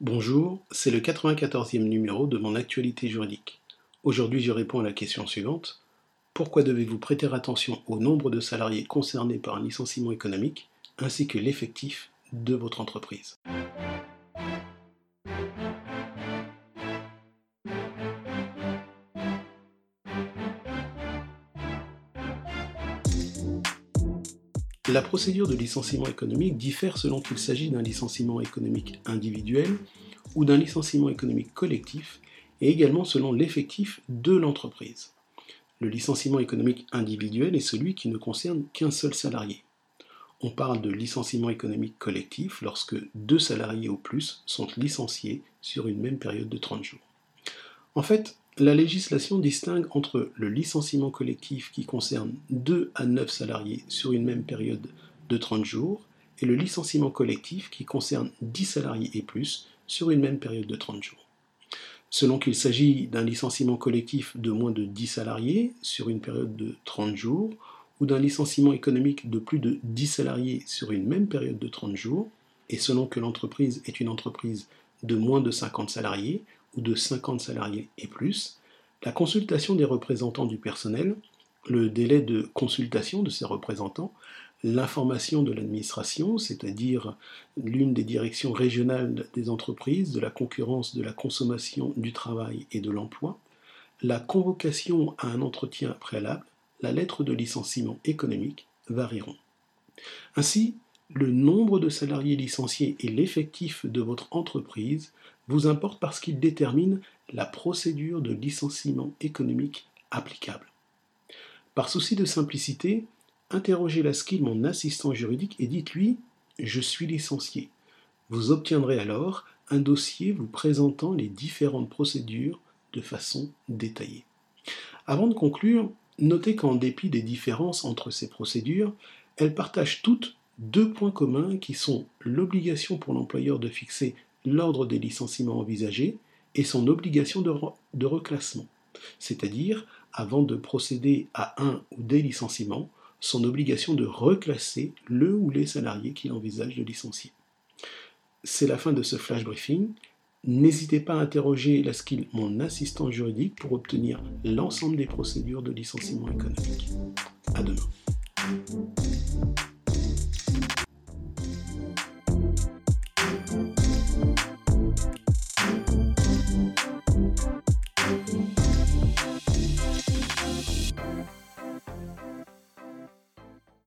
Bonjour, c'est le 94e numéro de mon actualité juridique. Aujourd'hui, je réponds à la question suivante. Pourquoi devez-vous prêter attention au nombre de salariés concernés par un licenciement économique ainsi que l'effectif de votre entreprise? La procédure de licenciement économique diffère selon qu'il s'agit d'un licenciement économique individuel ou d'un licenciement économique collectif et également selon l'effectif de l'entreprise. Le licenciement économique individuel est celui qui ne concerne qu'un seul salarié. On parle de licenciement économique collectif lorsque deux salariés ou plus sont licenciés sur une même période de 30 jours. En fait, la législation distingue entre le licenciement collectif qui concerne 2 à 9 salariés sur une même période de 30 jours et le licenciement collectif qui concerne 10 salariés et plus sur une même période de 30 jours. Selon qu'il s'agit d'un licenciement collectif de moins de 10 salariés sur une période de 30 jours ou d'un licenciement économique de plus de 10 salariés sur une même période de 30 jours, et selon que l'entreprise est une entreprise de moins de 50 salariés ou de 50 salariés et plus, la consultation des représentants du personnel, le délai de consultation de ces représentants, l'information de l'administration, c'est-à-dire l'une des directions régionales des entreprises, de la concurrence, de la consommation, du travail et de l'emploi, la convocation à un entretien préalable, la lettre de licenciement économique varieront. Ainsi, le nombre de salariés licenciés et l'effectif de votre entreprise vous importe parce qu'il détermine la procédure de licenciement économique applicable. Par souci de simplicité, interrogez la skill mon assistant juridique et dites-lui Je suis licencié. Vous obtiendrez alors un dossier vous présentant les différentes procédures de façon détaillée. Avant de conclure, notez qu'en dépit des différences entre ces procédures, elles partagent toutes deux points communs qui sont l'obligation pour l'employeur de fixer l'ordre des licenciements envisagés et son obligation de, reclassement, c'est-à-dire, avant de procéder à un ou des licenciements, son obligation de reclasser le ou les salariés qu'il envisage de licencier. C'est la fin de ce flash briefing. N'hésitez pas à interroger la skill Mon assistant juridique pour obtenir l'ensemble des procédures de licenciement économique. À demain.